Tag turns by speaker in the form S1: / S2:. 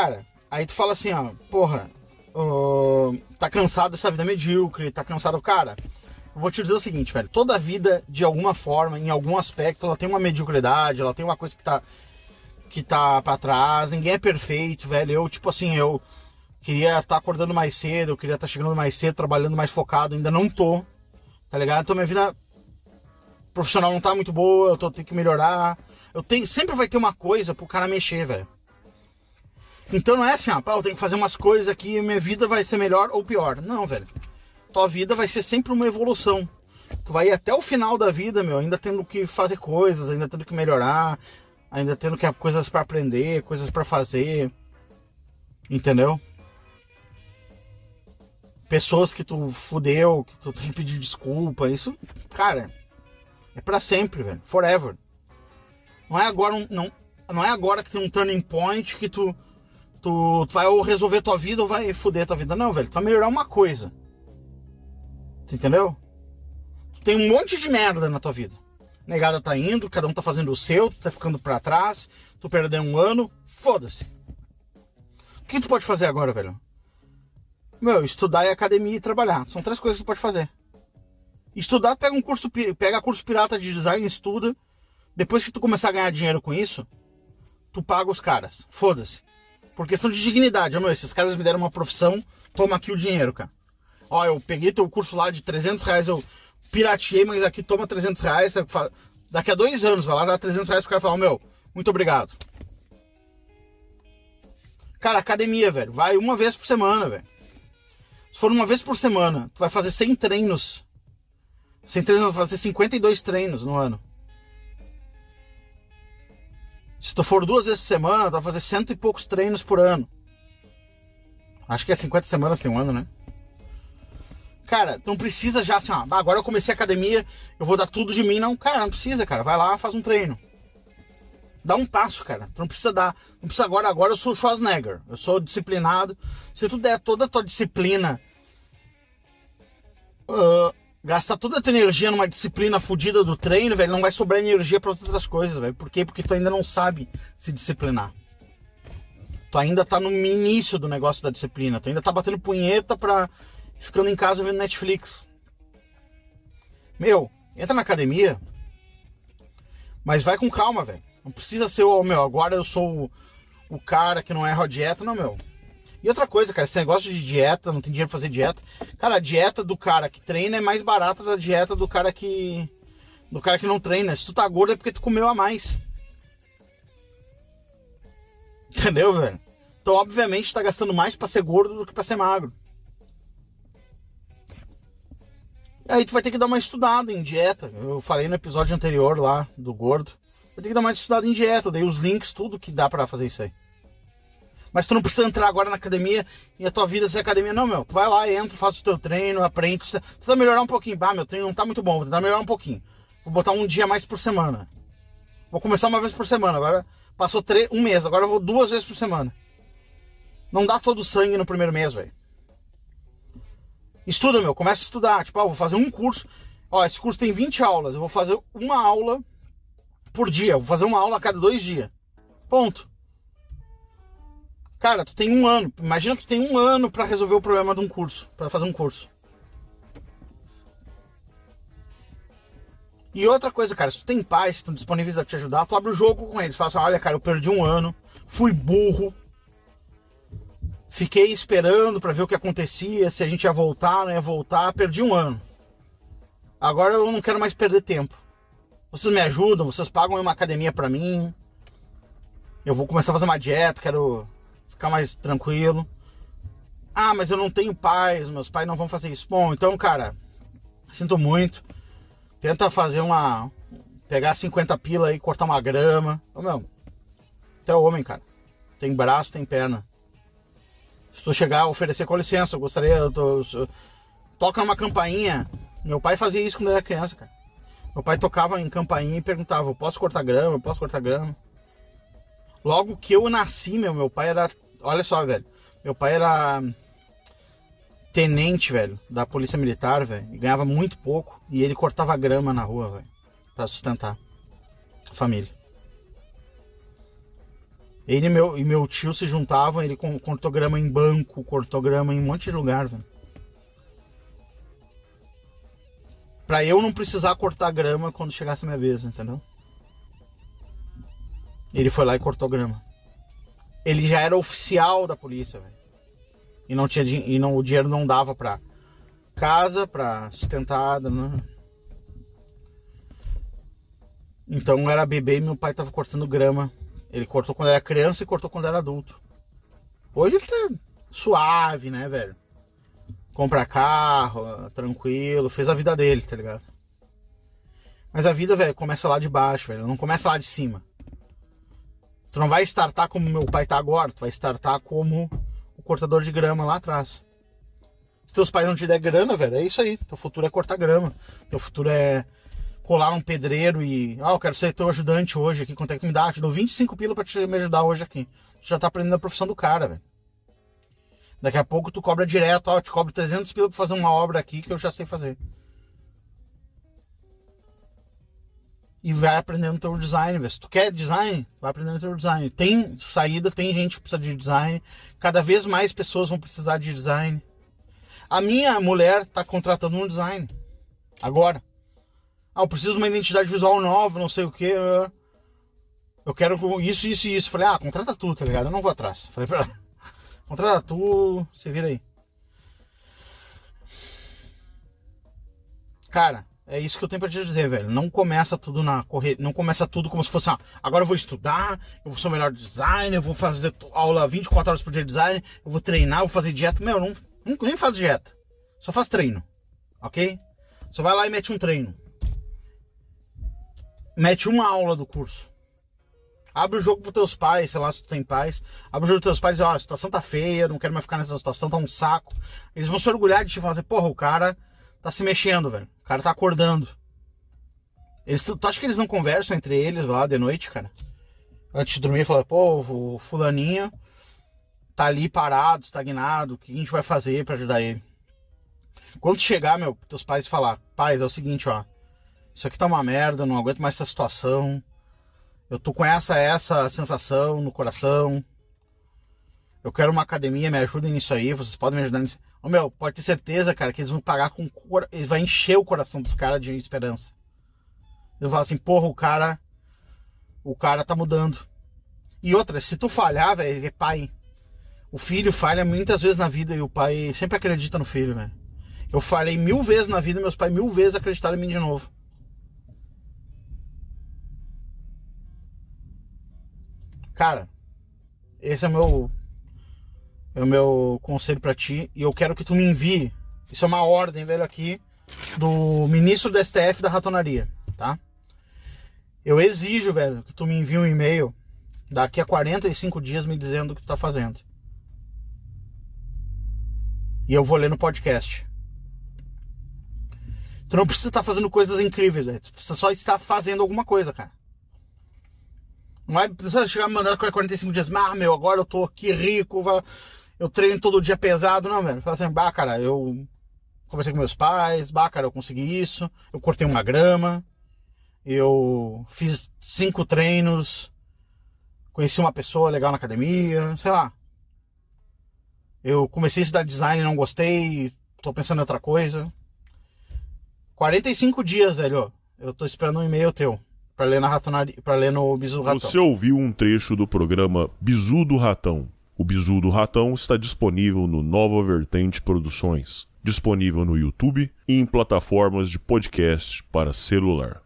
S1: Cara, aí tu fala assim, ó, porra, tá cansado dessa vida medíocre, tá cansado. Cara, vou te dizer o seguinte, velho, toda vida, de alguma forma, em algum aspecto, ela tem uma mediocridade, ela tem uma coisa que tá. que tá pra trás, ninguém é perfeito, velho. Eu, tipo assim, eu queria estar tá acordando mais cedo, eu queria estar tá chegando mais cedo, trabalhando mais focado, ainda não tô, tá ligado? Então minha vida profissional não tá muito boa, eu tô tendo que melhorar. Eu tenho, sempre vai ter uma coisa pro cara mexer, velho. Então não é assim, ah, eu tenho que fazer umas coisas aqui minha vida vai ser melhor ou pior. Não, velho. Tua vida vai ser sempre uma evolução. Tu vai ir até o final da vida, meu, ainda tendo que fazer coisas, ainda tendo que melhorar, ainda tendo que coisas para aprender, coisas para fazer. Entendeu? Pessoas que tu fudeu, que tu tem que pedir desculpa, isso, cara, é para sempre, velho. Forever. Não é agora não, não é agora que tem um turning point que tu, tu, tu vai ou resolver tua vida ou vai foder tua vida. Não, velho. Tu vai melhorar uma coisa. Tu entendeu? Tu tem um monte de merda na tua vida. Negada tá indo, cada um tá fazendo o seu, tu tá ficando para trás, tu perdeu um ano, foda-se. O que tu pode fazer agora, velho? Meu, estudar e academia e trabalhar. São três coisas que tu pode fazer. Estudar, pega um curso, pega curso pirata de design, estuda depois que tu começar a ganhar dinheiro com isso, tu paga os caras. Foda-se. Por questão de dignidade. Ó, meu, esses caras me deram uma profissão, toma aqui o dinheiro, cara. Ó, eu peguei teu curso lá de 300 reais, eu pirateei, mas aqui toma 300 reais. Daqui a dois anos, vai lá dar 300 reais pro cara falar, meu, muito obrigado. Cara, academia, velho. Vai uma vez por semana, velho. Se for uma vez por semana, tu vai fazer 100 treinos. 100 treinos, vai fazer 52 treinos no ano. Se tu for duas vezes por semana, tu vai fazer cento e poucos treinos por ano. Acho que é 50 semanas tem um ano, né? Cara, não precisa já assim, ó, agora eu comecei a academia, eu vou dar tudo de mim. Não, cara, não precisa, cara. Vai lá, faz um treino. Dá um passo, cara. Tu não precisa dar. Não precisa agora, agora eu sou Schwarzenegger. Eu sou disciplinado. Se tu der toda a tua disciplina. Uh, gastar toda a tua energia numa disciplina fodida do treino, velho, não vai sobrar energia para outras coisas, velho. Por quê? Porque tu ainda não sabe se disciplinar. Tu ainda tá no início do negócio da disciplina. Tu ainda tá batendo punheta pra. ficando em casa vendo Netflix. Meu, entra na academia. Mas vai com calma, velho. Não precisa ser o meu, agora eu sou o, o cara que não erra a dieta, não, meu. E outra coisa, cara, esse negócio de dieta, não tem dinheiro pra fazer dieta. Cara, a dieta do cara que treina é mais barata da dieta do cara que. Do cara que não treina. Se tu tá gordo é porque tu comeu a mais. Entendeu, velho? Então, obviamente, tá gastando mais pra ser gordo do que pra ser magro. Aí tu vai ter que dar uma estudada em dieta. Eu falei no episódio anterior lá do gordo. Vai ter que dar uma estudada em dieta. Dei os links, tudo que dá para fazer isso aí. Mas tu não precisa entrar agora na academia e a tua vida ser academia. Não, meu. Vai lá, entra, faz o teu treino, aprende. Tá melhorar um pouquinho. Bah, meu treino não tá muito bom. Vou tentar melhorar um pouquinho. Vou botar um dia mais por semana. Vou começar uma vez por semana. Agora passou três, um mês. Agora eu vou duas vezes por semana. Não dá todo o sangue no primeiro mês, velho. Estuda, meu. Começa a estudar. Tipo, ó, vou fazer um curso. Ó, esse curso tem 20 aulas. Eu vou fazer uma aula por dia. vou fazer uma aula a cada dois dias. Ponto. Cara, tu tem um ano. Imagina que tu tem um ano para resolver o problema de um curso, para fazer um curso. E outra coisa, cara, se tu tem pais que estão disponíveis a te ajudar, tu abre o jogo com eles. Fala assim, olha, cara, eu perdi um ano, fui burro, fiquei esperando para ver o que acontecia, se a gente ia voltar, não ia voltar, perdi um ano. Agora eu não quero mais perder tempo. Vocês me ajudam, vocês pagam uma academia para mim. Eu vou começar a fazer uma dieta, quero ficar mais tranquilo. Ah, mas eu não tenho pais, meus pais não vão fazer isso. Bom, então, cara, sinto muito. Tenta fazer uma. Pegar 50 pila aí, cortar uma grama. Ô, meu, até homem, cara. Tem braço, tem perna. Se tu chegar a oferecer com licença, eu gostaria. Eu tô, eu, toca uma campainha. Meu pai fazia isso quando era criança, cara. Meu pai tocava em campainha e perguntava: posso cortar grama? Eu posso cortar grama? Logo que eu nasci, meu, meu pai era olha só, velho. Meu pai era tenente, velho, da polícia militar, velho. E ganhava muito pouco. E ele cortava grama na rua, velho. Pra sustentar a família. Ele e meu, e meu tio se juntavam, ele cortou grama em banco, cortou grama em um monte de lugar, velho. Pra eu não precisar cortar grama quando chegasse a minha vez, entendeu? Ele foi lá e cortou grama. Ele já era oficial da polícia, velho. E não tinha e não, o dinheiro não dava pra casa, pra sustentada, né? Então era bebê e meu pai tava cortando grama. Ele cortou quando era criança e cortou quando era adulto. Hoje ele tá suave, né, velho? Compra carro, tranquilo, fez a vida dele, tá ligado? Mas a vida, velho, começa lá de baixo, velho. Não começa lá de cima. Tu não vai startar como meu pai tá agora, tu vai startar como o cortador de grama lá atrás. Se teus pais não te der grana, velho, é isso aí. Teu futuro é cortar grama. Teu futuro é colar um pedreiro e. Ah, eu quero ser teu ajudante hoje aqui. Quanto é que me dá? Te dou 25 pila pra te, me ajudar hoje aqui. Tu já tá aprendendo a profissão do cara, velho. Daqui a pouco tu cobra direto, ó, eu te cobro 300 pila pra fazer uma obra aqui que eu já sei fazer. E vai aprendendo teu design. Se tu quer design, vai aprendendo teu design. Tem saída, tem gente que precisa de design. Cada vez mais pessoas vão precisar de design. A minha mulher está contratando um design. Agora. Ah, eu preciso de uma identidade visual nova, não sei o que. Eu quero isso, isso e isso. Falei, ah, contrata tu, tá ligado? Eu não vou atrás. Falei pra ela, contrata tu, você vira aí. Cara, é isso que eu tenho pra te dizer, velho. Não começa tudo na correr, não começa tudo como se fosse, ah, agora eu vou estudar, eu ser o melhor designer, eu vou fazer aula 24 horas por dia de design, eu vou treinar, eu vou fazer dieta. Meu, não, nem faz dieta. Só faz treino. OK? Só vai lá e mete um treino. Mete uma aula do curso. Abre o jogo pros teus pais, sei lá se tu tem pais. Abre o jogo pros teus pais e diz, ó, a situação tá feia, não quero mais ficar nessa situação, tá um saco. Eles vão se orgulhar de te fazer, porra, o cara tá se mexendo, velho. Cara tá acordando. Eles, tu acha que eles não conversam entre eles lá de noite, cara? Antes de dormir, fala, pô, o fulaninho tá ali parado, estagnado, o que a gente vai fazer para ajudar ele? Quando chegar, meu, teus pais falar, pais, é o seguinte, ó, isso aqui tá uma merda, não aguento mais essa situação. Eu tô com essa essa sensação no coração. Eu quero uma academia, me ajudem nisso aí, vocês podem me ajudar nisso. Ô, meu, pode ter certeza, cara, que eles vão pagar com. Eles vai encher o coração dos caras de esperança. Eu falo assim, porra, o cara. O cara tá mudando. E outra, se tu falhar, velho, é pai. O filho falha muitas vezes na vida e o pai sempre acredita no filho, velho. Eu falhei mil vezes na vida meus pais mil vezes acreditaram em mim de novo. Cara, esse é o meu é o meu conselho para ti e eu quero que tu me envie. Isso é uma ordem, velho, aqui do ministro do STF da ratonaria, tá? Eu exijo, velho, que tu me envie um e-mail daqui a 45 dias me dizendo o que tu tá fazendo. E eu vou ler no podcast. Tu não precisa estar fazendo coisas incríveis, velho. Tu precisa só estar fazendo alguma coisa, cara. Não vai precisar chegar mandando 45 dias. Ah, meu, agora eu tô aqui rico, vai eu treino todo dia pesado, não, velho. Fala assim, bah, cara, eu conversei com meus pais, bah, cara, eu consegui isso, eu cortei uma grama, eu fiz cinco treinos, conheci uma pessoa legal na academia, sei lá. Eu comecei a estudar design e não gostei, tô pensando em outra coisa. 45 dias, velho. Eu tô esperando um e-mail teu para ler na ratonaria, para ler no Bizu Ratão.
S2: Você ouviu um trecho do programa Bizu do Ratão o Bizu do Ratão está disponível no Nova Vertente Produções, disponível no YouTube e em plataformas de podcast para celular.